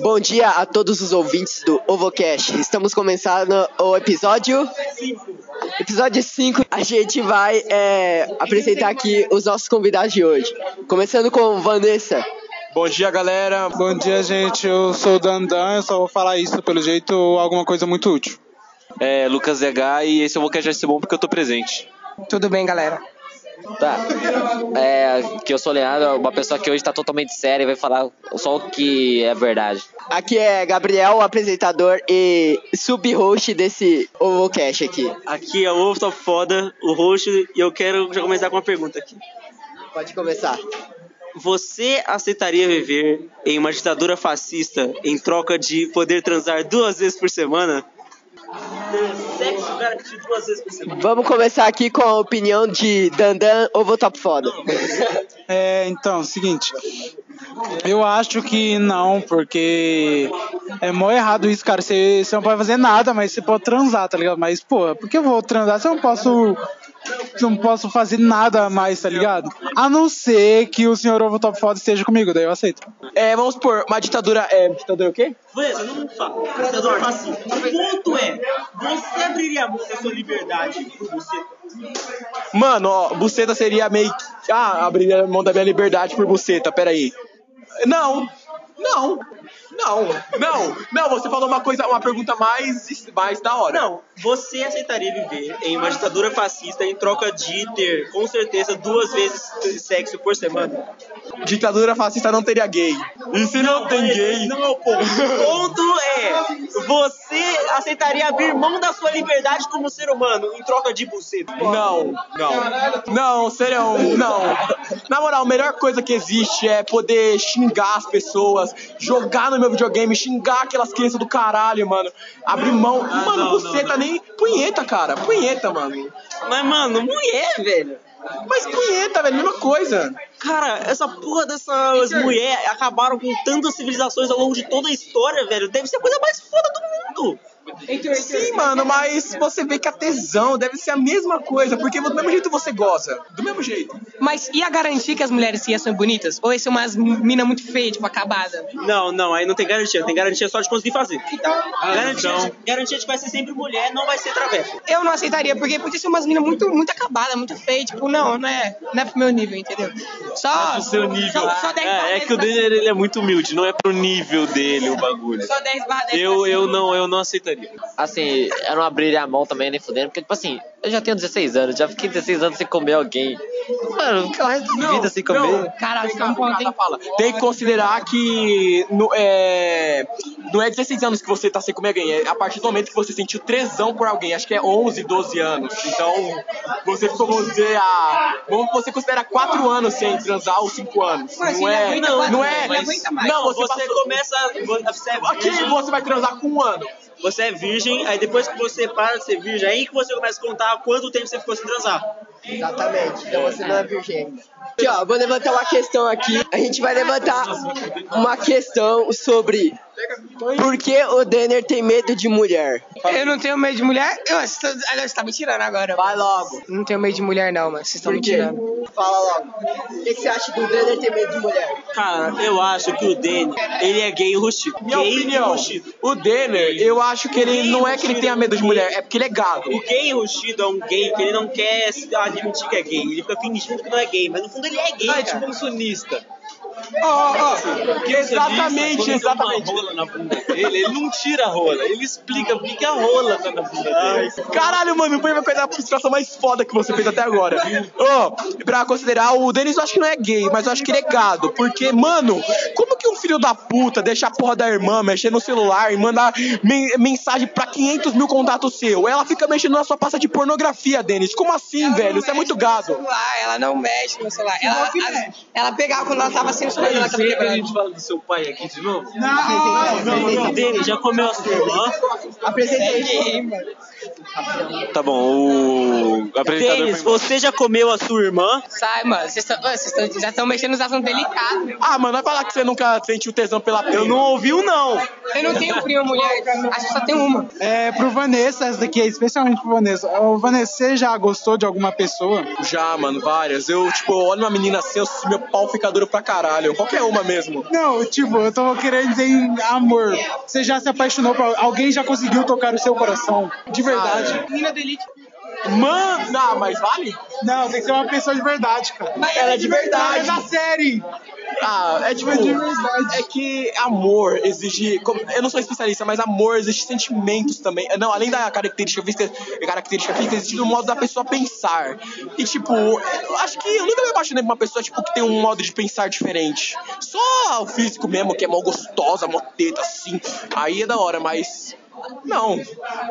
Bom dia a todos os ouvintes do OvoCast. Estamos começando o episódio Episódio 5, a gente vai é, apresentar aqui os nossos convidados de hoje. Começando com Vanessa. Bom dia, galera. Bom dia, gente. Eu sou o Dandan, eu só vou falar isso pelo jeito alguma coisa muito útil. É, Lucas ZH e esse OvoCast vai ser bom porque eu tô presente. Tudo bem, galera? Tá. É, que eu sou Leandro, uma pessoa que hoje tá totalmente séria e vai falar só o que é verdade. Aqui é Gabriel, o apresentador e sub-host desse OvoCast aqui. Aqui é o Ovo Top Foda, o host, e eu quero já começar com uma pergunta aqui. Pode começar. Você aceitaria viver em uma ditadura fascista em troca de poder transar duas vezes por semana? Sexo garantido duas vezes por semana. Vamos começar aqui com a opinião de Dandan Ovo Top Foda. É, então, seguinte. Eu acho que não, porque é mó errado isso, cara. Você, você não pode fazer nada, mas você pode transar, tá ligado? Mas, pô, por que eu vou transar se eu não posso não posso fazer nada mais, tá ligado? A não ser que o senhor Ovo Top Foda esteja comigo, daí eu aceito. É, vamos supor, uma ditadura. É, ditadura o quê? Beleza, não fala. Ditadura fascista. O ponto é, você abriria a mão da sua liberdade por você? Mano, ó, buceta seria meio que. Ah, abriria a mão da minha liberdade por buceta, peraí. Não, não, não, não, não, você falou uma coisa, uma pergunta mais, mais da hora. Não, você aceitaria viver em uma ditadura fascista em troca de ter, com certeza, duas vezes sexo por semana? Ditadura fascista não teria gay. E se não, tem é- gay? Não é o ponto. O ponto é, você aceitaria abrir mão da sua liberdade como ser humano em troca de buceta? Não, não. Não, serião, não. Na moral, a melhor coisa que existe é poder xingar as pessoas, jogar no meu videogame, xingar aquelas crianças do caralho, mano. Abrir mão. mano, não, buceta não, não. nem. Punheta, cara. Punheta, mano. Mas, mano, mulher, velho. Mas punheta, velho, mesma coisa. Cara, essa porra dessas mulheres acabaram com tantas civilizações ao longo de toda a história, velho. Deve ser a coisa mais foda do mundo. Sim, mano, mas você vê que a tesão deve ser a mesma coisa, porque do mesmo jeito você goza. Do mesmo jeito. Mas ia garantir que as mulheres iam ser bonitas? Ou ia ser umas mina muito feias, tipo, acabada? Não, não, aí não tem garantia. Tem garantia só de conseguir fazer. Então, garantia, então. garantia de que vai ser sempre mulher, não vai ser travesti. eu não aceitaria, porque podia ser umas minas muito, muito acabadas, muito feias. Tipo, não, não é, não é pro meu nível, entendeu? Só. O seu nível. Só, só 10 barra É, é 10 que o Denner ele é muito humilde, não é pro nível dele o bagulho. Só 10 barra 10 Eu, eu não, eu não aceitaria. Assim, eu não abriria a mão também nem fudendo, porque, tipo assim, eu já tenho 16 anos, já fiquei 16 anos sem comer alguém. Mano, ficar o resto da vida sem comer. Não, Cara, Tem um que- ponto, cada hein? fala. Tem que considerar que no, é, não é 16 anos que você tá sem comer alguém, é a partir do momento que você sentiu tesão por alguém, acho que é 11, 12 anos. Então, você ficou, vamos dizer, a, vamos você considera 4 anos sem transar ou 5 anos. Mas não é, aguenta não, quatro, não ele é, aguenta mais. não, você, Você passou, começa. Você é aqui você vai transar com um ano. Você é virgem, aí depois que você para de ser virgem, aí que você começa a contar quanto tempo você ficou sem transar. Exatamente, então você não é virgem. Aqui, ó, vou levantar uma questão aqui. A gente vai levantar uma questão sobre por que o Denner tem medo de mulher. Eu não tenho medo de mulher. Eu, você, tá, aliás, você tá me tirando agora. Vai logo. Não tenho medo de mulher, não, mas vocês estão me tirando. Fala logo. O que, que você acha do Denner ter medo de mulher? Cara, eu acho que o Danny, ele é gay enrustido. Minha Gay opinião, enrustido. o Denner, eu acho que ele não é que ele tenha medo de mulher, é porque ele é gado. O gay enrustido é um gay que ele não quer se admitir que é gay. Ele fica fingindo que não é gay, mas no fundo ele é gay, Ah, é tipo um sonista. Ó, ó, exatamente, exatamente. Rola na bunda dele, ele não tira a rola, ele explica por que que a rola tá na bunda dele. Caralho, mano, foi uma coisa a frustração mais foda que você fez até agora. Ó, pra considerar, o Denis eu acho que não é gay, mas eu acho que ele é gado. Porque, mano, como que um filho da puta deixa a porra da irmã mexer no celular e mandar men- mensagem pra 500 mil contatos seu? Ela fica mexendo na sua pasta de pornografia, Denis. Como assim, velho? Isso é muito gado. Celular, ela não mexe no celular. Ela, ela, ela pegava quando ela tava sem tava Sempre a gente fala do seu pai aqui de novo. O Danny já comeu a sua irmã. Apresenta aí. Ninguém, mano. Tá bom, o apresentador. Denis, você já comeu a sua irmã? Sai, mano. Vocês tão- vocês tão- já estão mexendo nos assuntos delicados. Ah, mano, vai falar que você nunca sentiu tesão pela Eu não ouvi o não. Eu não tenho prima mulher. Acho que só tem uma. É, pro Vanessa, essa daqui é especialmente pro Vanessa. Ô, Vanessa, você já gostou de alguma pessoa? Já, mano, várias. Eu, tipo, olho uma menina assim, eu, meu pau fica duro pra caralho. Qualquer uma mesmo. Não, tipo, eu tô querendo dizer em amor. Você já se apaixonou por alguém já conseguiu tocar o seu coração? De verdade? Menina do Elite. Mano, não, mas vale? Não, tem que ser uma pessoa de verdade, cara. Ela é de É verdade. da série! Ah, é tipo. Verdade. É que amor exige. Eu não sou especialista, mas amor exige sentimentos também. Não, além da característica física, característica física, existe o modo da pessoa pensar. E tipo, eu acho que eu nunca me apaixonei por uma pessoa tipo, que tem um modo de pensar diferente. Só o físico mesmo, que é mó gostosa, mó teta, assim. Aí é da hora, mas. Não,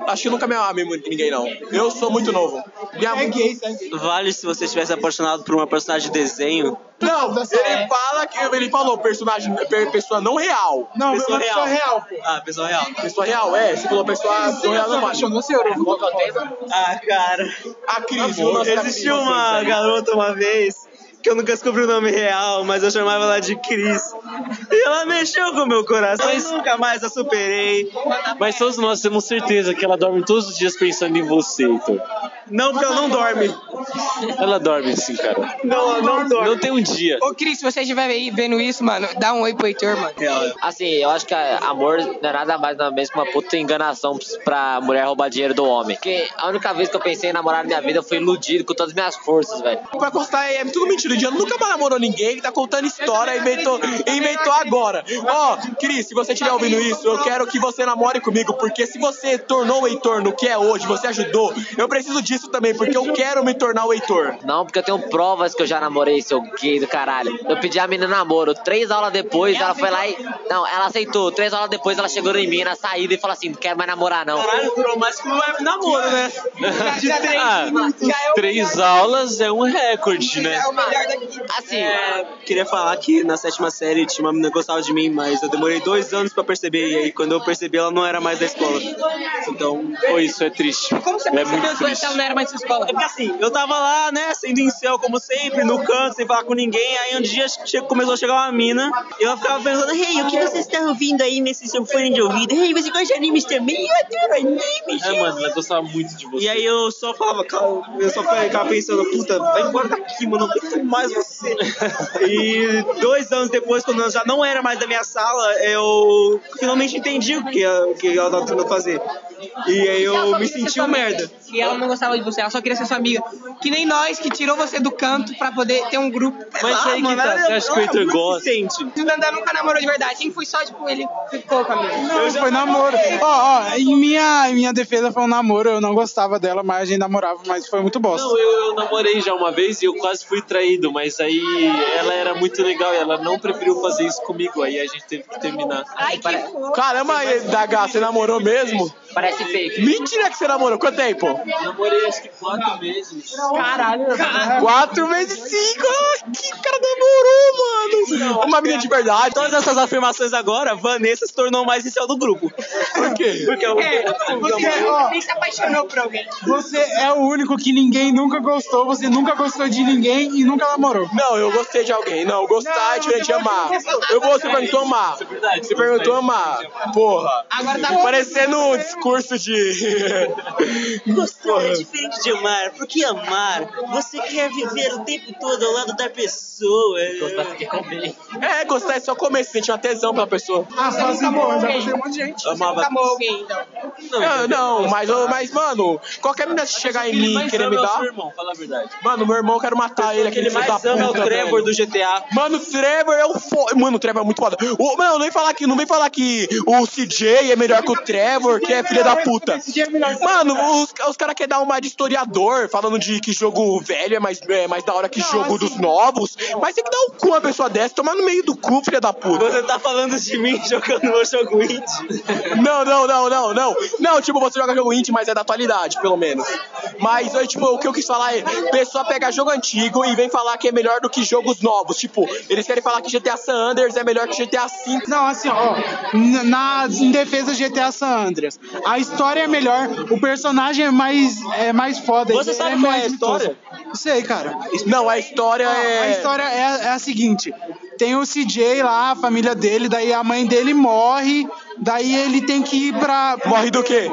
acho que nunca me amei muito ninguém, não. Eu sou muito novo. Minha... É gay, é gay. Vale se você tivesse apaixonado por uma personagem de desenho? Não, ele fala que ele falou personagem, per- pessoa não real. Não, Pessoa uma pessoa real. real, pô. Ah, pessoa real. Pessoa real, é. Você falou pessoa, pessoa real Você não apaixonou, senhor? Ah, cara. A Cris, Existiu uma garota uma vez que eu nunca descobri o nome real, mas eu chamava ela de Cris. E ela mexeu com o meu coração. Mas- Eu nunca mais a superei. Mas todos nós temos certeza que ela dorme todos os dias pensando em você, Heitor. Não, porque ela não dorme. Ela dorme sim, cara. Não, ela não dorme. Não tem um dia. Ô, Cris, se você estiver aí vendo isso, mano, dá um oi pro Heitor, mano. Assim, eu acho que amor não é nada mais nada menos que uma puta enganação pra mulher roubar dinheiro do homem. Porque a única vez que eu pensei em namorar na minha vida eu fui iludido com todas as minhas forças, velho. Pra constar, é tudo mentira. O Diano nunca mais namorou ninguém, ele tá contando história e inventou, inventou agora. Ó, Cris, se você estiver ouvindo isso, eu quero que você namore comigo, porque se você tornou o Heitor no que é hoje, você ajudou, eu preciso disso também, porque eu quero me tornar o Heitor. Não, porque eu tenho provas que eu já namorei, seu gay do caralho. Eu pedi a menina namoro. Três aulas depois, ela foi lá e. Não, ela aceitou. Três aulas depois, ela chegou em mim na saída e falou assim: não quero mais namorar, não. Caralho, durou mais que um web namoro, né? De três Ah, é três aulas é um recorde, né? É. Assim, É, queria falar que na sétima série tinha uma menina que gostava de mim, mas eu demorei dois anos pra perceber. E aí, quando eu percebi, ela não era mais da escola. Então, Pô, isso é triste. Como você é percebeu muito que triste. ela não era mais sua escola? É porque assim, eu tava lá, né, sendo em céu como sempre, no canto, sem falar com ninguém. Aí um dia começou a chegar uma mina e ela ficava pensando: Hey, o que vocês estão ouvindo aí nesse seu fone de ouvido? Hey, você gosta de animes também? Eu adoro animes. É, mano, ela gostava muito de você. E aí eu só falava, cara, eu só ficava pensando, puta, vai embora daqui, mano, não aguento mais você. e dois anos depois, quando eu já não era mais da minha sala, eu finalmente entendi o que, o que ela tava tentando fazer. E aí eu me senti um merda. E ela não gostava de você, ela só queria ser sua amiga. Que nem nós, que tirou você do canto pra poder ter um grupo. Mas Ah, aí que mano, tá, ela- você acha que o Heitor gosta? O Dandan nunca namorou de verdade, sempre foi só, tipo, ele ficou com a mina. Não, foi namoro. Ó, ó, em minha, em minha defesa foi um namoro, eu não gostava dela, mas a gente namorava, mas foi muito bosta. Não, eu, eu namorei já uma vez e eu quase fui traído, mas aí ela era muito legal e ela não preferiu fazer isso comigo, aí a gente teve que terminar. Ai, que. Caramba, Daga, você namorou mesmo? Parece fake. Mentira que você namorou. Quanto tempo? Namorei acho que quatro meses. Caralho, Quatro vezes cinco. Ah, Que cara namorou, mano. Uma menina de verdade. Todas essas afirmações agora, Vanessa se tornou mais inicial do grupo. Por quê? Porque eu, É, você, ó. você se apaixonou por alguém. Você é o único que ninguém nunca gostou, você nunca gostou de ninguém e nunca namorou. Não, eu gostei de alguém. Não, gostar é diferente de amar. Eu vou, você perguntou amar. Você perguntou amar. Porra. Agora tá Parecendo um discurso de. Gostar é diferente de amar, porque amar, você quer viver o tempo todo ao lado da pessoa. É, gostar é só comer, você sente uma tesão pela pessoa. Ah, só assim, pô, já gostei um monte de gente. Amava. amou alguém, então. Não, não, mas, mas, mano, qualquer menina que chegar em mim e querer me é dar. irmão, fala a verdade. Mano, meu irmão, eu quero matar ele, aquele Ele filho da mais ama é o puta, Trevor velho. do GTA. Mano, o Trevor é o foda. Mano, o Trevor é muito foda. O, mano, não vem falar que, não vem falar que o CJ é melhor que o Trevor, que é filha da puta. Mano, os, os caras querem dar uma de historiador, falando de que jogo velho é mais, é mais da hora que jogo dos novos. Mas tem que dar o cu uma pessoa dessa, tomar no meio do cu, filha da puta. Você tá falando de mim jogando meu jogo indie? Não, não, não, não, não. Não, tipo, você joga jogo indie, mas é da atualidade, pelo menos. Mas, eu, tipo, o que eu quis falar é, pessoa pega jogo antigo e vem falar que é melhor do que jogos novos. Tipo, eles querem falar que GTA San Andreas é melhor que GTA V. Não, assim, ó, na, em defesa GTA San Andreas, A história é melhor, o personagem é mais, é mais foda. Você sabe é qual é mais a história? mitoso. Sei, cara. Não, a história A é. história é, é a seguinte: tem o CJ lá, a família dele, daí a mãe dele morre, daí ele tem que ir pra. Morre do quê?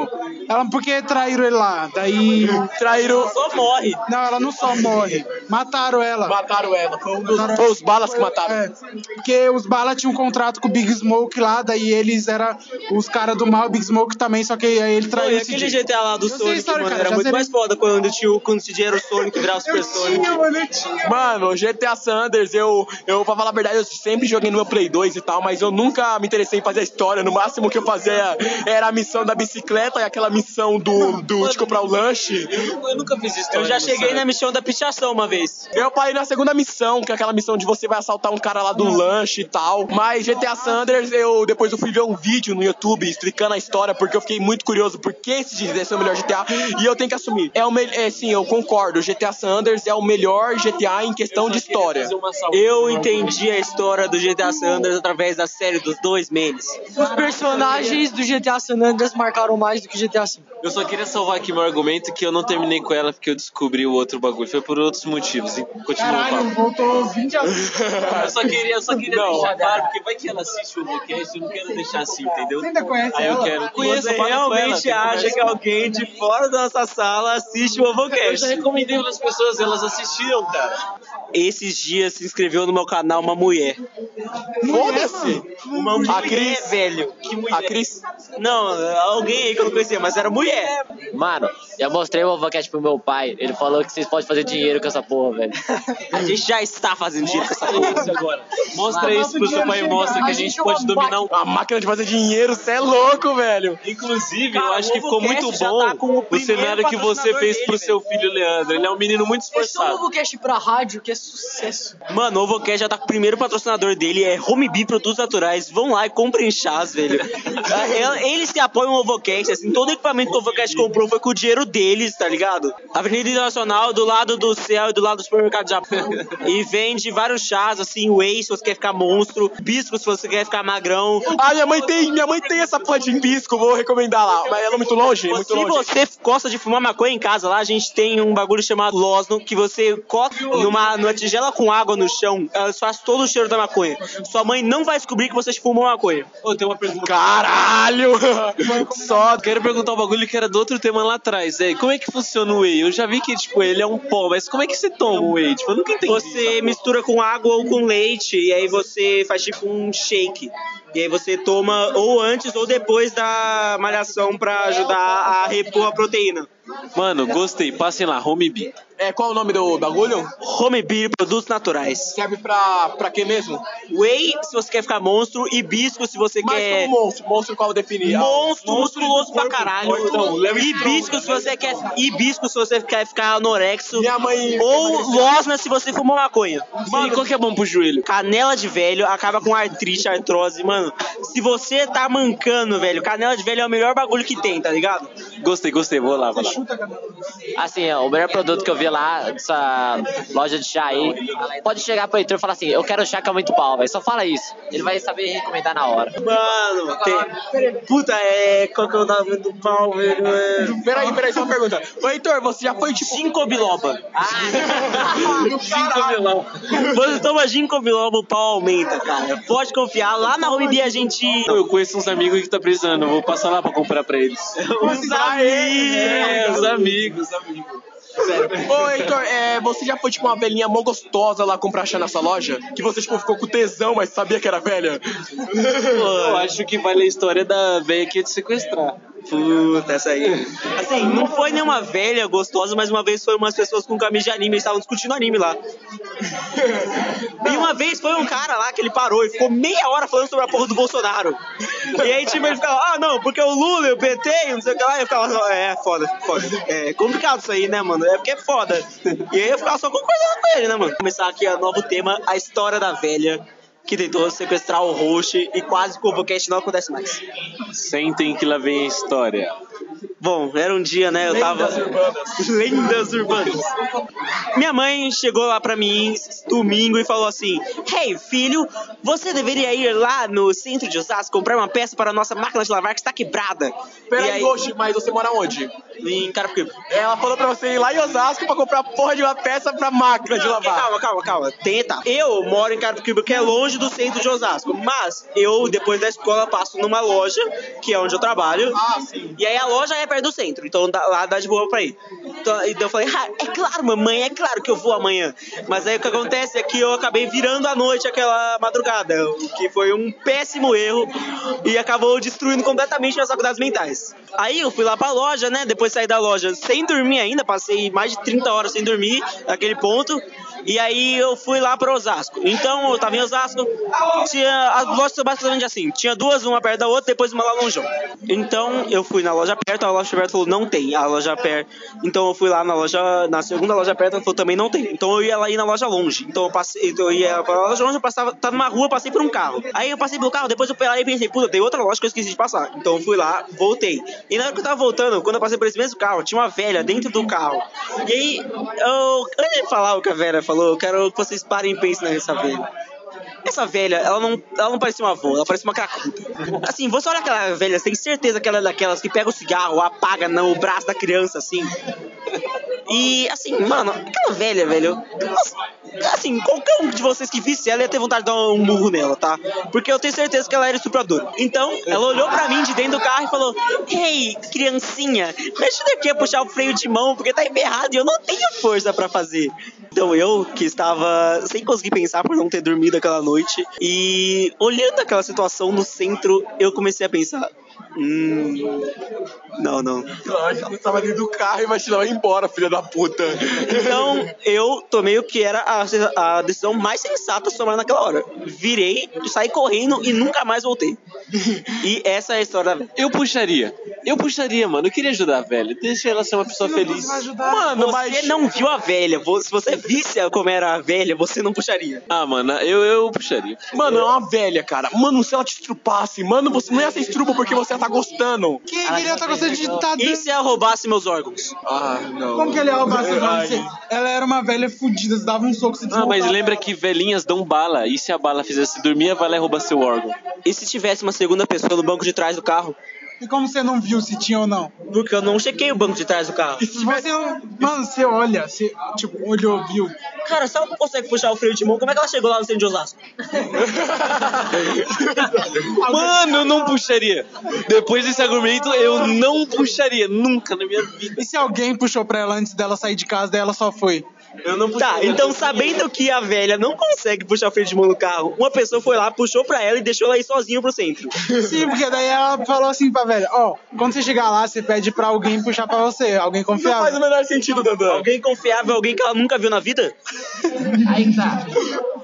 Ela, porque traíram ele lá. Daí. Traíram. Só morre. Não, ela não só morre. Mataram ela. Mataram ela. Foi, um dos, foi os balas que mataram. É, porque os Bala tinham um contrato com o Big Smoke lá, daí eles eram os caras do mal, o Big Smoke também, só que aí ele traiu esse aquele dia. GTA lá do Eu sei a Sonic, história, mano, cara, era já muito zerei. mais foda quando, tinha, quando o CJ era o Sonic virava o Super Sonic. mano, eu tinha. Mano, GTA Sanders, eu, eu, pra falar a verdade, eu sempre joguei no meu Play 2 e tal, mas eu nunca me interessei em fazer a história. No máximo que eu fazia era a missão da bicicleta e aquela missão do, do de comprar o lanche. Eu nunca fiz isso. Eu já cheguei na missão da pichação uma vez. Eu parei na segunda missão, que é aquela missão de você vai assaltar um cara lá do lanche e tal. Mas GTA Sanders, eu depois eu fui ver um vídeo no YouTube explicando a história, porque eu fiquei muito curioso por que esse deve ser o melhor GTA. E eu tenho que assumir. É o me- é, sim, eu concordo. GTA Sanders é o melhor GTA em questão de história. Eu entendi a história do GTA San Andreas através da série dos dois memes. Os personagens do GTA San Andreas marcaram mais do que GTA V. Eu só queria salvar aqui meu argumento que eu não terminei com ela porque eu descobri o outro bagulho. Foi por outros motivos. E continua o Caralho, papo. voltou 20 anos. Eu só queria, eu só queria Não. deixar claro, porque vai que ela assiste o podcast, eu não quero deixar assim, entendeu? Você ainda conhece Aí eu ela? quero. Conheço, Você ela, realmente tem acha que alguém de fora da nossa sala assiste o Eu Ovocast? já recomendei para as pessoas, elas assistiam, cara. Esses dias se inscreveu no meu canal uma mulher. Foda-se! Uma mulher, A Cris. velho. Que mulher. A Cris. Não, alguém aí que eu não conhecia, mas era mulher. Mano, eu mostrei o Ovocast pro meu pai. Ele falou que vocês podem fazer dinheiro com essa porra, velho. A gente já está fazendo dinheiro com essa porra. Isso agora. Mostra isso pro seu pai e mostra que a gente pode dominar um. A máquina de fazer dinheiro, cê é louco, velho. Inclusive, Cara, eu acho o que ficou muito Ovocast já bom tá com o o cenário que você fez dele, pro velho. seu filho Leandro. Ele é um menino muito Esse é um esforçado. Novocast pra rádio que é sucesso. Mano, o Ovocast já tá com o primeiro patrocinador dele, é Homebee Produtos Naturais. Vão lá e comprem chás, velho. É, Eles que apoiam o Ovocast, assim, todo equipamento que o Ovocast comprou foi com o dinheiro deles, tá ligado? Avenida Internacional, do lado do céu e do lado do supermercado Japão. E vende vários chás, assim, whey se você quer ficar monstro, bisco se você quer ficar magrão. Ah, minha mãe tem, minha mãe tem essa porra de embisco, vou recomendar lá. Mas ela é muito longe, muito Se longe. você gosta de fumar maconha em casa, lá a gente tem um bagulho chamado Losno, que você coloca numa, numa tigela com água no chão, ela faz todo o cheiro da maconha. Sua mãe não vai descobrir que você fumou maconha. Ô, tem uma pergunta. Caralho! Só quero perguntar um bagulho que era do outro tema lá atrás. É, como é que funciona o whey? Eu já vi que, tipo, ele é um pó, mas como é que você toma o whey? Tipo, eu nunca entendi. Você mistura com água ou com leite, e aí você faz tipo um shake. E aí você toma ou antes ou depois da malhação pra ajudar a repor a proteína. Mano, gostei. Passem lá, Homebee. É, qual o nome do bagulho? Homebee, produtos naturais. Serve pra, pra quê mesmo? Whey, se você quer ficar monstro, hibisco, se você Mas quer... como monstro, monstro qual definir? Ah, Monstro, musculoso pra caralho. fortão, leve Hibisco se você quer. Hibisco se você quer ficar anorexo. Minha mãe- Ou losna se você fumar maconha. Mano, qual que é bom pro joelho? Canela de velho acaba com artrite, artrose, mano. Se você tá mancando, velho, canela de velho é o melhor bagulho que tem, tá ligado? Gostei, gostei. Vou lá, vou lá. Assim, ó, o melhor produto que eu vi lá, dessa loja de chá aí, pode chegar pro Heitor e falar assim, eu quero chá que é muito pau, velho. Só fala isso. Ele vai saber recomendar na hora. Mano, tem... puta, é. Qual que é o nome do pau, velho? É... Peraí, peraí, só uma pergunta. Ô, Heitor, você já foi tipo. Ginkgo biloba. Cinco vilão. Você toma ginkgo biloba, o pau aumenta, cara. Pode confiar. Lá na Homebee a gente. Eu conheço uns amigos que tá precisando. Vou passar lá pra comprar pra eles. Os amigos. É, os amigos, amigos. Ô, Heitor, é, você já foi tipo uma velhinha mó gostosa lá comprar chá nessa loja? Que você tipo ficou com tesão, mas sabia que era velha? Eu acho que vale a história da velha que ia te sequestrar. Puta, essa aí. Assim, não foi nenhuma velha gostosa, mas uma vez foi umas pessoas com camisa de anime, eles estavam discutindo anime lá. E uma vez foi um cara lá que ele parou e ficou meia hora falando sobre a porra do Bolsonaro. E aí, tipo, ele ficava, ah, não, porque o Lula o PT não sei o que lá. E eu ficava, "Não, é, foda, foda. É complicado isso aí, né, mano? É porque é foda. E aí eu ficava só concordando com ele, né, mano? Começar aqui o novo tema, a história da velha que tentou sequestrar o host e quase que o Ovocast não acontece mais. Sentem que lá vem a história. Bom, era um dia, né? Eu tava. Lendas urbanas. Minha mãe chegou lá pra mim domingo e falou assim: Hey, filho, você deveria ir lá no centro de Osasco comprar uma peça para a nossa máquina de lavar que está quebrada. Peraí, aí- hoje, mas você mora onde? Em Carapicuíba. Ela falou pra você ir lá em Osasco pra comprar porra de uma peça pra máquina de Não, lavar. Calma, calma, calma. Tenta. Eu moro em Carapicuíba, que é longe do centro de Osasco. Mas eu, depois da escola, passo numa loja, que é onde eu trabalho. Ah, sim. E aí a loja é perto do centro, então dá- lá dá de boa pra ir. Então, então eu falei, ah, é claro, mamãe, é claro que eu vou amanhã. Mas aí o que acontece é que eu acabei virando à noite aquela madrugada, o que foi um péssimo erro e acabou destruindo completamente minhas faculdades mentais. Aí eu fui lá pra loja, né? Depois saí da loja sem dormir ainda, passei mais de 30 horas sem dormir naquele ponto. E aí eu fui lá pra Osasco. Então eu tava em Osasco, tinha as lojas são basicamente assim, tinha duas, uma perto da outra, depois uma lá longe. Então eu fui na loja perto, a loja perto falou não tem, a loja perto. Então eu fui lá na loja, na segunda loja perto, ela falou também não tem. Então eu ia lá ir na loja longe. Então eu passei, então eu ia pra loja longe, eu passava, tava numa rua, passei por um carro. Aí eu passei pelo carro, depois eu parei e pensei, puta, tem outra loja que eu esqueci de passar. Então eu fui lá, voltei. E na hora que eu tava voltando, quando eu passei por esse mesmo carro, tinha uma velha dentro do carro. E aí, eu, antes de falar o que a velha falou, eu quero que vocês parem e pensem nessa velha. Essa velha, ela não, ela não parecia uma avó, ela parecia uma cracuda. Assim, você olha aquela velha, você tem certeza que ela é daquelas que pega o cigarro, apaga no braço da criança, assim. E, assim, mano, aquela velha, velho. Assim, qualquer um de vocês que visse ela ia ter vontade de dar um murro nela, tá? Porque eu tenho certeza que ela era estupradora. Então, ela olhou pra mim de dentro do carro e falou: Ei, criancinha, me ajuda aqui a puxar o freio de mão, porque tá emperrado e eu não tenho força pra fazer. Então eu, que estava sem conseguir pensar por não ter dormido aquela noite, e olhando aquela situação no centro, eu comecei a pensar. Hum. Não, não. Lógico, você tava dentro do carro e vai te levar embora, filha da puta. Então eu tomei o que era a, a decisão mais sensata tomar naquela hora. Virei, saí correndo e nunca mais voltei. E essa é a história da velha. Eu puxaria. Eu puxaria, mano. Eu queria ajudar a velha. Deixa ela ser uma pessoa feliz. Mano, Você mas. não viu a velha. Se você visse como era a velha, você não puxaria. Ah, mano, eu, eu puxaria. Mano, é uma velha, cara. Mano, se ela te estrupasse, mano, você não ia ser estrupa porque você ia tá gostando. Quem queria estar gostando de estar E se ela roubasse meus órgãos? Ah, não. Como que ele ia roubar seu Ai. nome? Ela era uma velha fudida, você dava um soco, você Ah, mas lembra ela. que velhinhas dão bala. E se a bala fizesse dormir, vai lá e rouba seu órgão. E se tivesse uma segunda pessoa no banco de trás do carro? E como você não viu se tinha ou não? Porque eu não chequei o banco de trás do carro. Se você não. Mano, você olha, você, tipo, olhou, viu. Cara, se ela não consegue puxar o freio de mão, como é que ela chegou lá no centro de Osasco? Mano, eu não puxaria. Depois desse argumento, eu não puxaria. Nunca na minha vida. E se alguém puxou pra ela antes dela sair de casa, daí ela só foi? Eu não Tá, então sabendo que a velha não consegue puxar o freio de mão no carro, uma pessoa foi lá, puxou pra ela e deixou ela ir sozinha pro centro. Sim, porque daí ela falou assim pra velha: Ó, quando você chegar lá, você pede pra alguém puxar pra você, alguém Não faz o confiável. menor sentido, Dandan. Alguém confiável, alguém que ela nunca viu na vida? Aí que tá.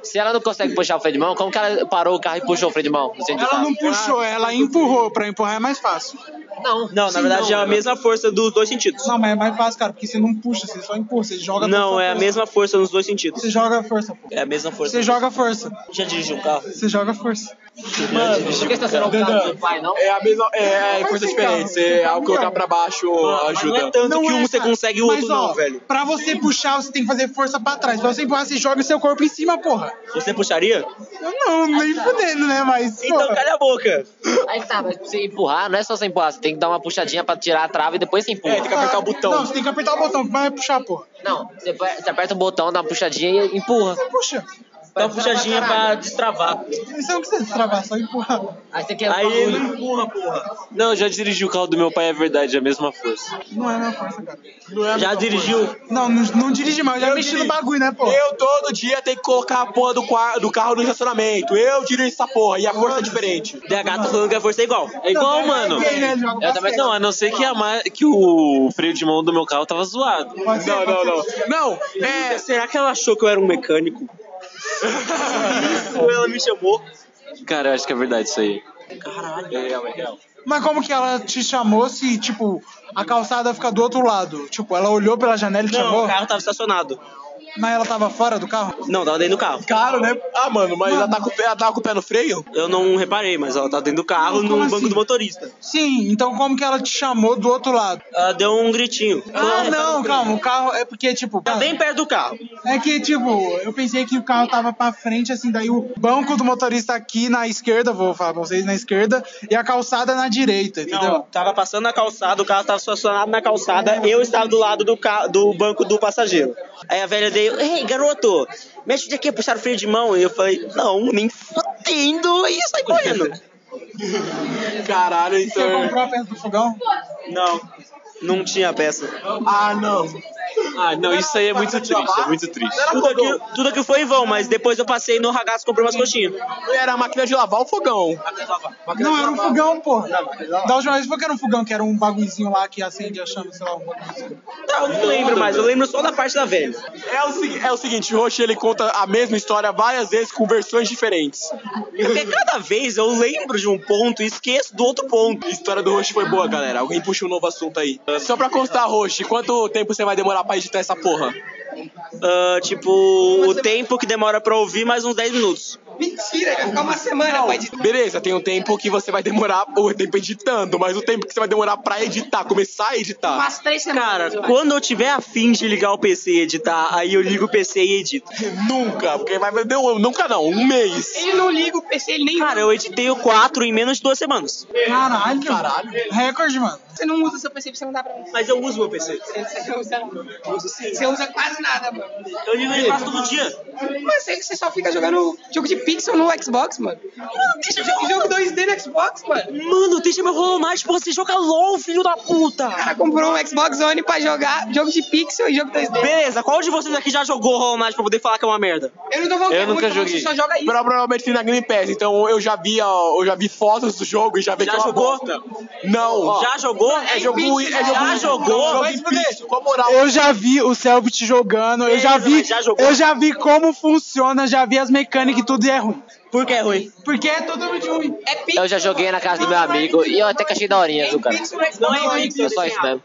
Se ela não consegue puxar o freio de mão, como que ela parou o carro e puxou o freio de mão? Ela não puxou, ela empurrou. Pra empurrar é mais fácil. Não. Não, na verdade é a mesma força dos dois sentidos. Não, mas é mais fácil, cara, porque você não puxa, você só empurra, você joga Não, é a força. mesma força nos dois sentidos. Você joga força, pô. É a mesma força. Você joga força. Já dirigiu um carro? Você joga força. Por que estacionou o carro do pai, não? É a mesma. É, é coisa diferente. Você, ao colocar pra baixo, Não é ajuda. tanto que é, um você consegue e o outro Mas, ó, não, velho. Pra você puxar, você tem que fazer força pra trás. Pra você empurrar, você joga seu corpo em cima, porra. Você puxaria? Eu não, nem fudendo, né? Mas. Então porra. calha a boca. Aí tá, mas pra você empurrar, não é só você empurrar, você tem que dar uma puxadinha pra tirar a trava e depois você empurra. É, tem que apertar o botão. Não, você tem que apertar o botão, vai puxar, porra. Não, você, você aperta o botão, dá uma puxadinha e empurra. Puxa. Dá uma puxadinha pra destravar. Você não precisa destravar, só empurrar. Aí você quer Aí ele empurra, porra. Não, eu já dirigi o carro do meu pai, é verdade, é a mesma força. Não é a minha força, cara. Já dirigiu? Não, não, não dirige mais, já Eu mexi no bagulho, né, pô? Eu todo dia tenho que colocar a porra do, qua- do carro no estacionamento. Eu dirijo essa porra e a força é diferente. DH tá falando que a força é igual. É igual, mano. Tem, né, joga Eu também basquete. Não, a não ser que, a ma- que o freio de mão do meu carro tava zoado. Pode ser, Não, pode não, ser. não. Não, É, é. será que ela achou que eu era um mecânico? Isso, ela me chamou. Cara, eu acho que é verdade isso aí. Caralho. É real, é real. Mas como que ela te chamou se, tipo, a calçada fica do outro lado? Tipo, ela olhou pela janela e te Não, chamou? o carro tava estacionado. Mas ela tava fora do carro? Não, tava dentro do carro. Caro, né? Ah, mano, mas ela, tá com, o pé- ela tava com o pé no freio? Eu não reparei, mas ela tava dentro do carro Como no assim? banco do motorista. Sim, então como que ela te chamou do outro lado? Ela deu um gritinho. Ah, não, calma, o carro é porque, tipo. Tá bem perto do carro. É que, tipo, eu pensei que o carro tava pra frente, assim, daí o banco do motorista aqui na esquerda, vou falar pra vocês, na esquerda, e a calçada na direita, entendeu? Não, tava passando na calçada, o carro tava estacionado na calçada, eu estava do lado do, ca- do banco do passageiro. Aí a velha veio, ei, garoto, mexe aqui, puxar o freio de mão. E eu falei, não, nem fudendo, e sai correndo. Caralho, Você então. comprou a peça do fogão? Não, não tinha peça. Ah, não. Ah, não, isso aí é muito triste, é muito triste. Tudo aquilo, tudo aquilo foi em vão, mas depois eu passei no ragazzo e comprei umas coxinhas. Era a máquina de lavar o fogão. Não, era um fogão, porra. Da última vez foi que era um fogão, que era um bagulhozinho lá que acende a chama, sei lá, um bagulhozinho. Não, eu não lembro mais, eu lembro só da parte da velha. É o, é o seguinte, o Roche ele conta a mesma história várias vezes com versões diferentes. Porque cada vez eu lembro de um ponto e esqueço do outro ponto. A história do Roche foi boa, galera. Alguém puxa um novo assunto aí. Só pra constar, Roche, quanto tempo você vai demorar pra editar essa porra? Ah, tipo, o tempo que demora pra ouvir, mais uns 10 minutos. Mentira, vai ficar uma semana pra editar. Beleza, tem um tempo que você vai demorar, o tempo editando, mas o tempo que você vai demorar pra editar, começar a editar. Umas três semanas. Cara, quando eu tiver afim de ligar o PC e editar, aí eu ligo o PC e edito. Nunca, porque vai não, nunca não, um mês. Ele não liga o PC, ele nem Cara, eu editei o 4 em menos de duas semanas. Caralho. Caralho. Recorde, mano. Você não usa seu PC, você não dá pra Mas eu uso meu PC. Você não usa, não. Você usa quase nada, mano. Eu ligo ele quase todo dia. Mas você, você só fica jogando jogo de pixel no Xbox, mano. Mano, deixa eu jogar jogo 2D no Xbox, mano. Mano, deixa meu Hollow Knight pra você jogar LOL, filho da puta. O cara comprou um Xbox One pra jogar jogo de pixel e jogo 2D. Beleza, qual de vocês aqui já jogou Hollow Knight pra poder falar que é uma merda? Eu não tô falando que Eu é nunca que joguei. Você só joga isso. Provavelmente tem na Game Pass, então eu já vi, ó, eu já vi fotos do jogo e já vi Já que é uma jogou? bosta. Não. Já jogou? É jogo, é jogo, Já jogou? jogo em pixel, com a moral. Eu já vi o Selbit jogando, eu já Beleza, vi, mas já jogou? eu já vi como funciona, já vi as mecânicas e tudo e é ruim. Por que é ruim? Porque é totalmente ruim. É pixel. Eu já joguei na casa do meu amigo e eu até que achei daorinha, viu, cara? No Não é One. pixel. É só isso mesmo.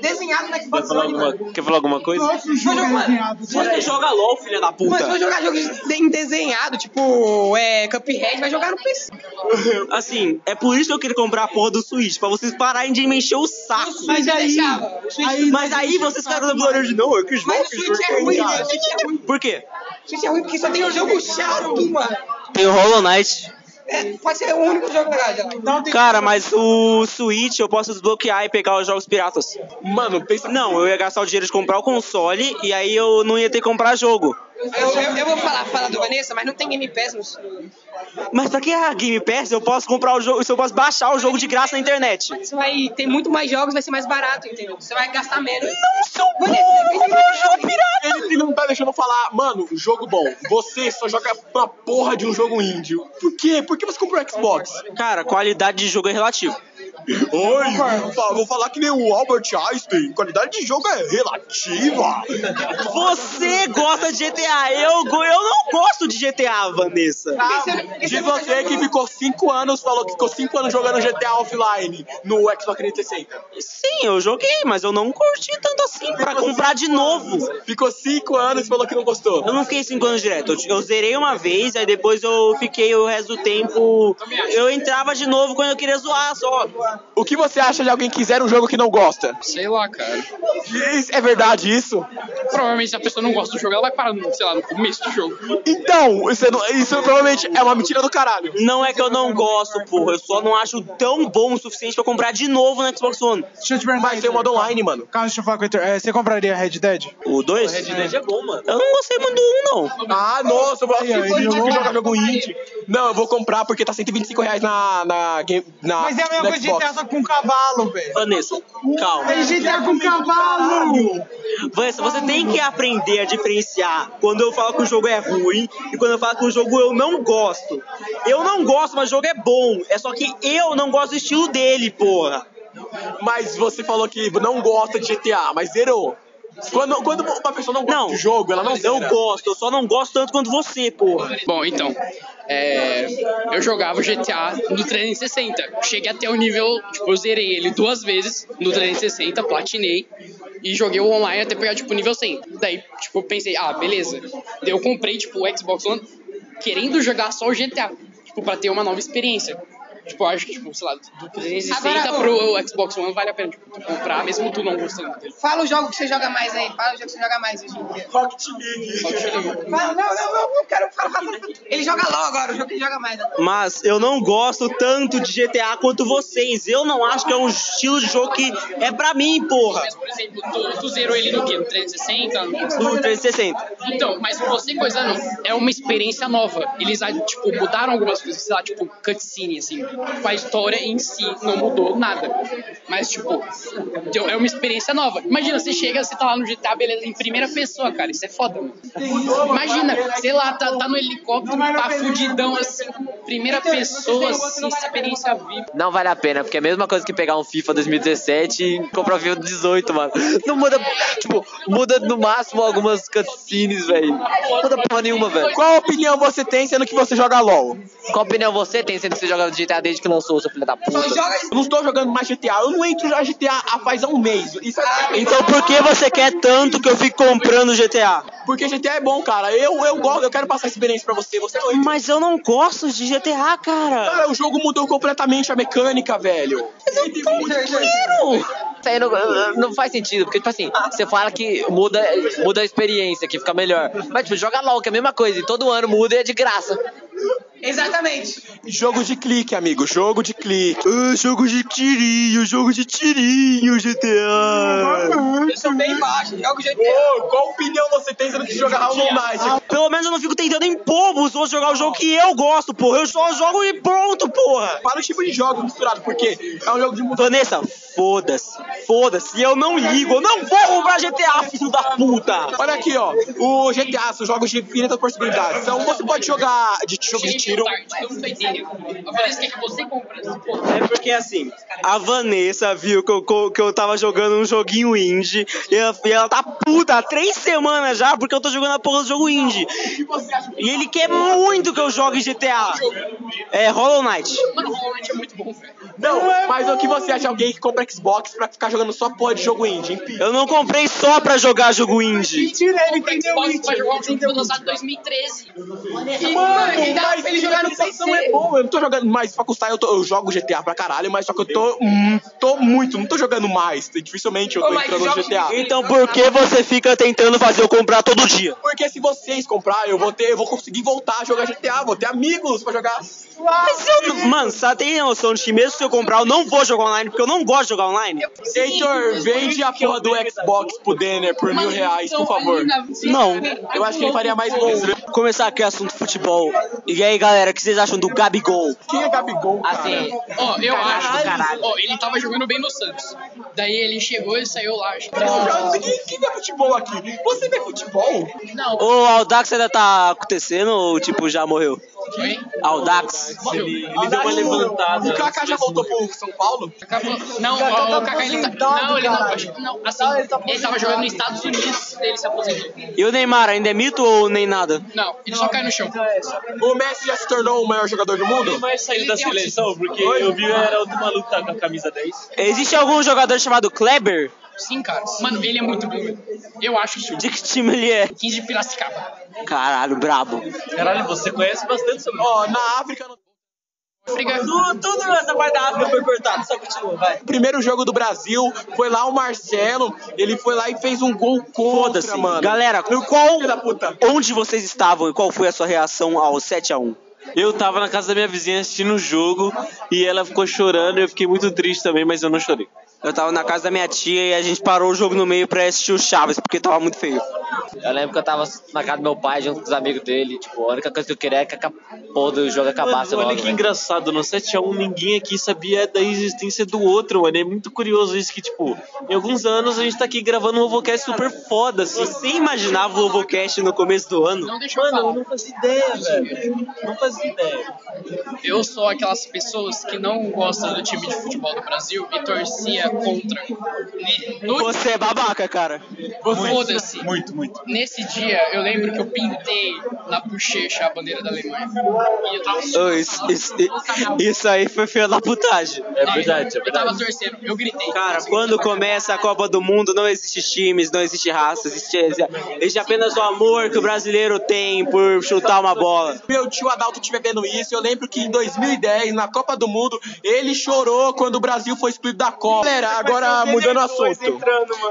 Desenhado no Quer Xbox One, mano. quer falar alguma coisa? Você joga LOL, filha da Mas puta. for jogar jogo em desenhado, tipo, é, Cuphead, vai jogar no PC. Assim, é por isso que eu queria comprar a porra do Switch, pra vocês pararem de me encher o saco. Mas Mas aí, aí, Mas aí vocês ficaram dando de não, eu quis Mas é né? O Switch é ruim. Por quê? O Switch é ruim porque só tem um jogo chato, mano. Tem o Hollow Knight. É, pode ser o único jogo legal Cara, mas o Switch eu posso desbloquear e pegar os jogos piratas. Mano, pensa. Não, eu ia gastar o dinheiro de comprar o console e aí eu não ia ter que comprar jogo. Eu, eu, vou falar, falar do Vanessa, mas não tem Game Pass no Mas pra que a Game Pass eu posso comprar o jogo, se eu posso baixar o jogo de graça na internet? Você vai ter muito mais jogos, vai ser mais barato, entendeu? Você vai gastar menos. Não, seu Vanessa, vem jogar jogo pirata. Ele não tá deixando eu falar, mano, jogo bom. Você só joga uma porra de um jogo índio. Por quê? Por que você comprou o Xbox? Cara, qualidade de jogo é relativo. Oi, vou falar que nem o Albert Einstein. Qualidade de jogo é relativa. Você gosta de GTA, eu, eu não gosto de GTA, Vanessa. De você que ficou 5 anos, falou que ficou 5 anos jogando GTA offline no Xbox 360. Sim, eu joguei, mas eu não curti tanto assim pra comprar de novo. Ficou 5 anos e falou que não gostou. Eu não fiquei 5 anos direto. Eu, eu zerei uma vez, aí depois eu fiquei o resto do tempo. Eu entrava de novo quando eu queria zoar só. O que você acha de alguém que zera um jogo que não gosta? Sei lá, cara. Isso- É verdade isso? Provavelmente se a pessoa não gosta do jogo, ela vai parar, no, sei lá, no começo do jogo. Então, isso, não- isso provavelmente é uma mentira do caralho. Não é que eu não gosto, porra. Eu só não acho tão bom o suficiente pra comprar de novo no Xbox One. Deixa eu te perguntar. Mas tem o modo online, mano. Calma, deixa eu falar com o Heitor. É, você compraria Red Dead? O 2? Red Dead é bom, mano. Eu não gostei muito do 1, não. Ah, nossa, eu jogou. jogar jogo indie. Não, eu vou comprar porque tá 125 reais na, na, game, na Mas é a mesma coisa de. GTA com cavalo, velho. Vanessa, calma. É GTA com cavalo! Vanessa, você tem que aprender a diferenciar quando eu falo que o jogo é ruim e quando eu falo que o jogo eu não gosto. Eu não gosto, mas o jogo é bom. É só que eu não gosto do estilo dele, porra. Mas você falou que não gosta de GTA, mas zerou. Quando, quando uma pessoa não gosta Não. de jogo, ela não Eu zera. gosto, eu só não gosto tanto quanto você, porra. Bom, então, é, eu jogava o GTA no 360. Cheguei até o nível, tipo, eu zerei ele duas vezes no 360, platinei. E joguei o online até pegar, tipo, nível 100. Daí, tipo, pensei, ah, beleza. Daí eu comprei, tipo, o Xbox One querendo jogar só o GTA. Tipo, pra ter uma nova experiência. Tipo, eu acho que, tipo, sei lá, do 360 Agora, pro Xbox One vale a pena, tipo, tu comprar, mesmo tu não gostando dele. Fala o jogo que você joga mais aí. Fala o jogo que você joga mais hoje em dia. Rocket League. Não, não, não, não quero falar. fala. Ele joga LOL agora, o jogo que ele joga mais. Mas eu não gosto tanto de GTA quanto vocês. Eu não acho que é um estilo de jogo que é pra mim, porra. Mas, por exemplo, tu, tu zerou ele no quê? No 360? No... No 360. Então, mas você coisando, é uma experiência nova. Eles, ah, tipo, mudaram algumas coisas, sei lá, tipo, cutscene, assim. Com a história em si não mudou nada. Mas, tipo, então, é uma experiência nova. Imagina, você chega, você tá lá no GTA, beleza, em primeira pessoa, cara. Isso é foda, mano. Imagina, sei lá, tá, tá no helicóptero, tá fudidão, assim, primeira pessoa, assim, experiência viva. Não vale a pena, porque é a mesma coisa que pegar um FIFA 2017 e comprar um FIFA 18, mano. Não muda, tipo, muda no máximo algumas cutscenes, velho. Não muda porra nenhuma, velho. Qual opinião você tem sendo que você joga LOL? Qual opinião você tem sendo que você joga GTA desde que lançou, seu filho da puta? Só joga Eu não estou jogando mais GTA, eu não entro já GTA há faz um mês. Isso é... Então por que você quer tanto que eu fique comprando GTA? Porque GTA é bom, cara. Eu, eu gosto, eu quero passar essa experiência pra você. Você não. Mas eu não gosto de GTA, cara. Cara, o jogo mudou completamente a mecânica, velho. Isso aí não, não faz sentido, porque, tipo assim, você fala que muda, muda a experiência, que fica melhor. Mas, tipo, joga LOL, que é a mesma coisa, e todo ano muda e é de graça. Exatamente. Jogo de clique, amigo. Jogo de clique. Ah, jogo de tirinho, jogo de tirinho, GTA. Eu sou bem baixo, jogo GTA. Ô, qual opinião você tem sendo que joga Hollow Knight? Pelo menos eu não fico tentando impor os outros jogar o jogo que eu gosto, porra. Eu só jogo e pronto, porra. Para o tipo de jogo misturado, porque é um jogo de. Vanessa, foda-se. Foda-se. Eu não ligo. Eu não vou comprar GTA, filho da puta. Olha aqui, ó. O GTA são jogos de infinitas possibilidades. Então você pode jogar de jogo de tiro. É porque assim, a Vanessa viu que eu, que eu tava jogando um joguinho indie e ela, e ela tá puta há três semanas já porque eu tô jogando a porra do jogo indie. E ele quer muito que eu jogue GTA. É Hollow Knight. Mano, o Hollow Knight é muito bom, velho. Não, mas o que você acha de alguém que compra Xbox pra ficar jogando só porra de jogo indie? hein? Eu não comprei só pra jogar jogo indie. Mentira, ele O Xbox vai jogar um jogo que foi lançado em 2013. Mano, ele ele jogar no PC. Não é bom, eu não tô jogando mais. Pra custar, eu, tô- eu jogo GTA pra caralho, mas só que eu tô. hum, tô muito, não tô jogando mais. Dificilmente eu tô Ô, entrando no GTA. Então por que você fica tentando fazer eu comprar todo dia? Porque se vocês comprar, eu vou ter, eu vou conseguir voltar a jogar GTA, vou ter amigos pra jogar. Mas eu não... Mano, você tem noção de que mesmo se eu comprar, eu não vou jogar online, porque eu não gosto de jogar online? Heitor, vende a porra do Xbox pro Denner por mil reais, por favor. Não. Eu acho que ele faria mais bom. Começar aqui o assunto futebol. E aí, galera, o que vocês acham do Gabigol? Quem é Gabigol? cara? Assim, Ó, eu acho. caralho. Ó, ele tava jogando bem no Santos. Daí ele chegou e saiu lá. Acho Quem, quem vê futebol aqui? Você vê futebol? Não, O Aldax ainda tá acontecendo ou, tipo, já morreu? Foi? Aldax? Ele, ele deu uma levantada. O Kaká já voltou pro São Paulo? Acabou. Não, ó, o Kaká ele tá. Não, ele não. Acho que não. Assim, ele tava jogando nos Estados Unidos, ele se aposentou. E o Neymar ainda é mito ou nem nada? Não, ele só cai no chão. O Messi já se tornou o maior jogador do mundo? Ele vai sair da seleção, porque eu vi era outro maluco tá com a camisa 10. Existe algum jogador chamado Kleber? Sim, cara. Mano, ele é muito bom. Eu acho isso. De que time ele é? 15 de Piracicaba. Caralho, brabo. Caralho, você conhece bastante sobre Ó, na África, no África. Tudo, tudo nessa parte da África foi cortado, só continua, vai. primeiro jogo do Brasil, foi lá o Marcelo, ele foi lá e fez um gol contra, Foda-se. mano. Galera, qual, da puta. onde vocês estavam e qual foi a sua reação ao 7x1? Eu tava na casa da minha vizinha assistindo o jogo e ela ficou chorando e eu fiquei muito triste também, mas eu não chorei. Eu tava na casa da minha tia e a gente parou o jogo no meio pra assistir o Chaves, porque tava muito feio. Eu lembro que eu tava na casa do meu pai, junto com os amigos dele. Tipo, a única coisa que eu queria é que a porra do jogo acabasse Mano, logo. olha que velho. engraçado, no 7x1 ninguém aqui sabia da existência do outro, mano. É muito curioso isso que, tipo, em alguns anos a gente tá aqui gravando um Ovocast super foda, assim. Você imaginava o Ovocast no começo do ano? Não deixa eu falar. não fazia ideia, velho. Não fazia ideia. Eu sou aquelas pessoas que não gostam do time de futebol do Brasil e torcia contra. No- Você é babaca, cara. Foda-se. Muito, muito. Nesse dia, eu lembro que eu pintei na bochecha a bandeira da Alemanha. E eu tava Ô, isso, isso, isso aí foi feio da putagem. É verdade, é Eu tava verdade. torcendo, eu gritei. Cara, quando começa a Copa do Mundo, não existe times, não existe raça, existe, existe apenas o amor que o brasileiro tem por chutar uma bola. Meu tio Adalto estiver vendo isso, eu lembro que em 2010, na Copa do Mundo, ele chorou quando o Brasil foi excluído da Copa. Galera, agora mudando o assunto.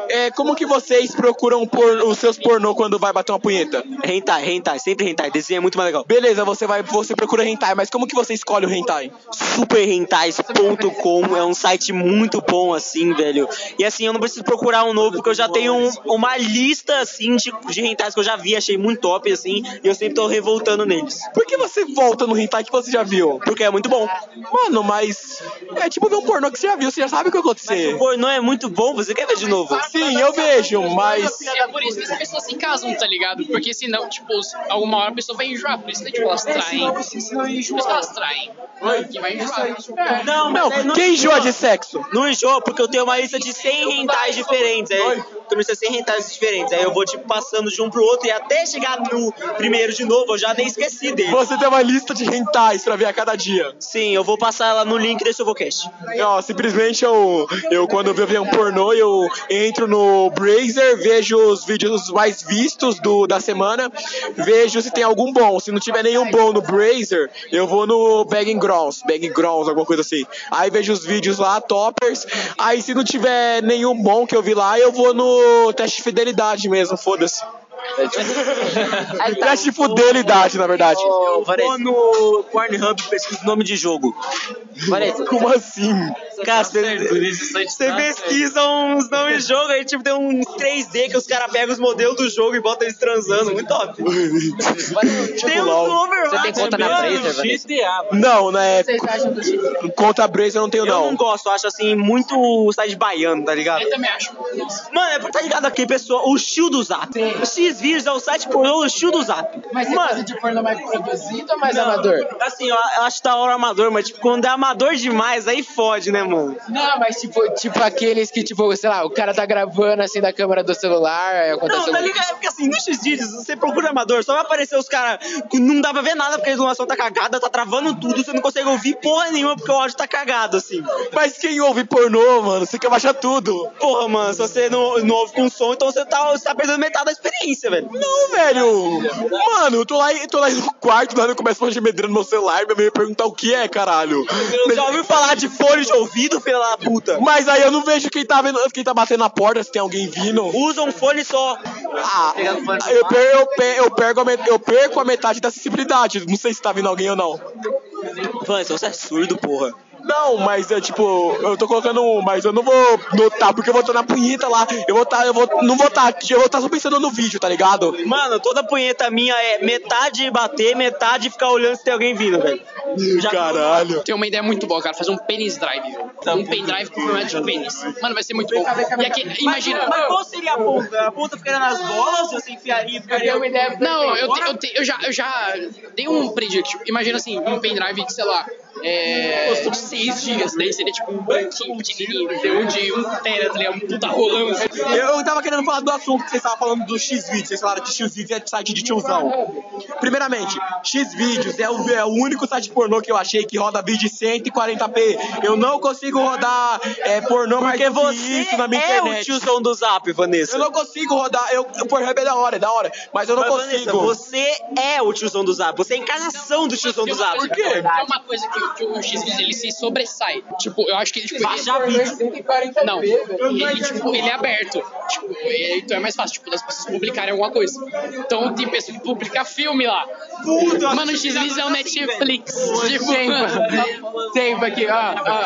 É, como que vocês procuram por, os seus pornô quando vai bater uma punheta? Hentai, hentai, sempre hentai, desenho é muito mais legal. Beleza, você vai, você procura hentai, mas como que você escolhe o hentai? superrentais.com é um site muito bom assim, velho. E assim, eu não preciso procurar um novo porque eu já tenho um- uma lista assim de, de rentais que eu já vi, achei muito top assim, e eu sempre tô revoltando neles. Por que você volta no hentai que você já viu? Porque é muito bom. Mano, mas é tipo ver um pornô que você já viu, você já sabe o que vai acontecer. O pornô é muito bom, você quer ver de novo? Sim, eu vejo, mas É por isso que as pessoas se casam, tá ligado? Porque senão, tipo, alguma hora a pessoa vai enjoar. Por isso que, tipo, elas traem. Por isso que elas traem. Que vai enjoar. Não, não, mas aí quem enjoa de sexo? Não enjoa, porque eu tenho uma lista de 100 rentais diferentes. Aí, uma lista de 100 rentais diferentes. Aí eu vou, tipo, passando de um pro outro e até chegar no primeiro de novo, eu já nem esqueci dele. Você tem uma lista de hentais pra ver a cada dia. Sim, eu vou passar ela no link desse Ovocast. Ó, simplesmente eu, eu quando eu ver um pornô, eu entro no Brazer, vejo os vídeos mais vistos do, da semana, vejo se tem algum bom. Se não tiver nenhum bom no Brazer, eu vou no Bagging Grounds, Bagging Grounds, alguma coisa assim. Aí vejo os vídeos lá, toppers. Aí se não tiver nenhum bom que eu vi lá, eu vou no teste de fidelidade mesmo, foda-se. Aí tá. Teste de fidelidade, na verdade. Eu vou no Pornhub e pesquiso nome de jogo. Vanessa, Como assim? Cara, Tá certo, você tá pesquisa uns nomes de jogo, aí tipo tem uns 3D que os caras pegam os modelos do jogo e botam eles transando. Muito top. Tem LOL. no Overwatch. Você tem conta na mano. Brazer? GTA. Não, né? Vocês acham do X? Contra Brazer eu não tenho Eu não não. gosto, eu acho assim, muito site baiano, tá ligado? Eu também acho. Mano, é, tá ligado aqui, pessoal? O Shield do Zap. O X-Vídeos é o site pornô do Shield do Zap. Mas você Mano, de pornô mais produzido ou mais amador? Assim, eu, eu acho da hora amador, mas tipo, quando é amador demais, aí fode, né, mano? Não, mas tipo, tipo aqueles que, tipo, sei lá, o cara tá gravando assim da câmera do celular, aí acontece Não, tá ligado? Porque assim, no X-Vídeos, você procura amador, só vai aparecer os caras que não dá pra ver nada porque a iluminação tá cagada, tá travando tudo, você não consegue ouvir porra nenhuma porque o áudio tá cagado, assim. Mas quem ouve pornô, mano, você quer baixar tudo. Porra, mano, se você não, não ouve com som, então você tá, você tá perdendo metade da experiência, velho. Não, velho. Mano, eu tô lá, tô lá no quarto, nada, começa a gemedeira no meu celular, minha mãe perguntar o que é, caralho. Você já ouviu falar de fone de ouvido, filha da puta? Mas aí eu não vejo quem tá vendo, quem tá batendo na porta, se tem alguém vindo. Usa um fone só. Ah, eu, per, eu, per, eu, perco a met- eu perco a metade da acessibilidade. Não sei se tá vindo alguém ou não. Mano, você é surdo, porra. Não, mas é tipo, eu tô colocando um, mas eu não vou notar, porque eu vou estar na punheta lá. Eu vou estar, eu vou, não vou estar aqui, eu vou estar só pensando no vídeo, tá ligado? Mano, toda punheta minha é metade bater, metade ficar olhando se tem alguém vindo, velho. Já- Caralho. Tem uma ideia muito boa, cara. Fazer um pênis drive. Um pendrive com formato de pênis. Mano, vai ser muito bom. E aqui, imagina. Mas qual seria a ponta? A ponta ficaria nas bolas, você enfiaria, ficaria... uma ideia Não, eu, te- eu, te- eu já, eu já dei um predict. Imagina assim, um pendrive de, sei lá, é, de 6 gigas. Daí seria tipo um branquinho pequenininho, de um tera, tá ligado? Um puta rolando. Eu, eu tava querendo falar do assunto que vocês estavam falando do X-Vídeos. Vocês falaram que X-Vídeos é de site de tiozão. Primeiramente, X-Vídeos é o, é o único site pornô que eu achei que roda vídeo em 140p. Eu não consigo rodar é, pornô mais Porque você isso na minha é internet. o tiozão do Zap, Vanessa. Eu não consigo rodar. Eu, o Pornhub é da hora, é da hora. Mas eu não Mas, consigo. Vanessa, você é o tiozão do Zap. Você é a encarnação do tiozão do Zap. Por quê? É uma coisa que, que o X ele se sobressai. Tipo, eu acho que tipo, ele, Baixa vídeo. Não, ele, tipo, ele é aberto. Tipo, ele- então é mais fácil, tipo, das pessoas publicarem alguma coisa. Então tem pessoa que publica filme lá. Puta, Mano, o X-Vídeos é o Netflix. Tipo, Tempo, tempo aqui, ó, ó.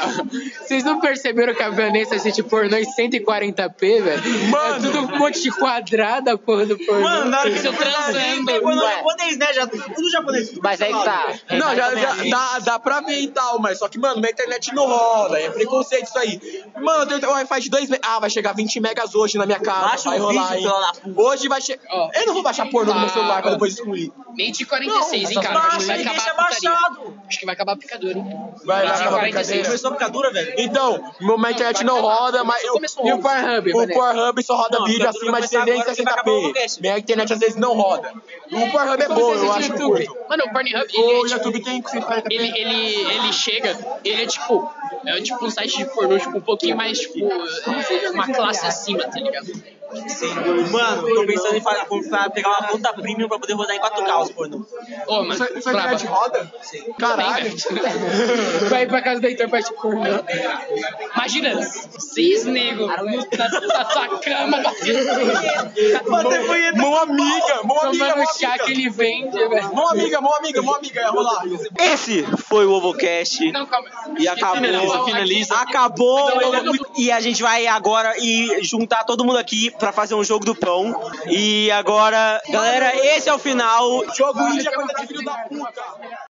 Vocês não perceberam que a Vanessa assiste pornô em 140p, velho? Mano. É tudo um monte de quadrada, porra do pornô. Mano, na hora que você Tô transando. Ué. japonês, né? Já, tudo japonês. tudo Mas aí que tá. Não, já, já dá, dá pra ver e tal, mas só que, mano, minha internet não roda, é preconceito isso aí. Mano, eu tenho Wi-Fi de 2 megas. Ah, vai chegar 20 megas hoje na minha casa. Baixa vai um rolar, vídeo, hein? Hoje vai chegar. Eu não vou baixar pornô no meu celular pra depois excluir. Meio de 46, hein, cara? Acho que baixa vai acabar baixado. Acho que vai acabar a picadura, hein? Vai, vai acabar a 46. brincadeira. Começou a picadura, velho. Então, meu- minha internet não roda, mas e o. Pornhub, o Pornhub só roda Não, vídeo acima de vai começar agora que vai acabar o 360p. podcast. Minha internet às vezes não roda. O Pornhub é bom, eu acho. Mano, o Pornhub, ele O é tipo... YouTube tem 140p. Ele, ele, ele chega, ele é tipo, é tipo um site de pornô, tipo, um pouquinho mais, tipo, uma classe acima, tá ligado? Mano, tô pensando em comprar- pegar uma conta premium pra poder rodar em 4K os pornô. Ô, Sua sua brava. internet roda? Caralho. Vai pra casa da te pornô. Imagina, seis negros na, na tua cama, Mão amiga, mão amiga, tomando mão chá que amiga. ele vende, velho. Mão amiga, mão amiga, mão amiga, ia rolar. Esse foi o Ovocast. Não, calma. E acabou. Finaliza. Acabou. Acabou. E a gente vai agora e juntar todo mundo aqui pra fazer um jogo do pão. E agora, galera, esse é o final. Jogo índia contra filho da puta.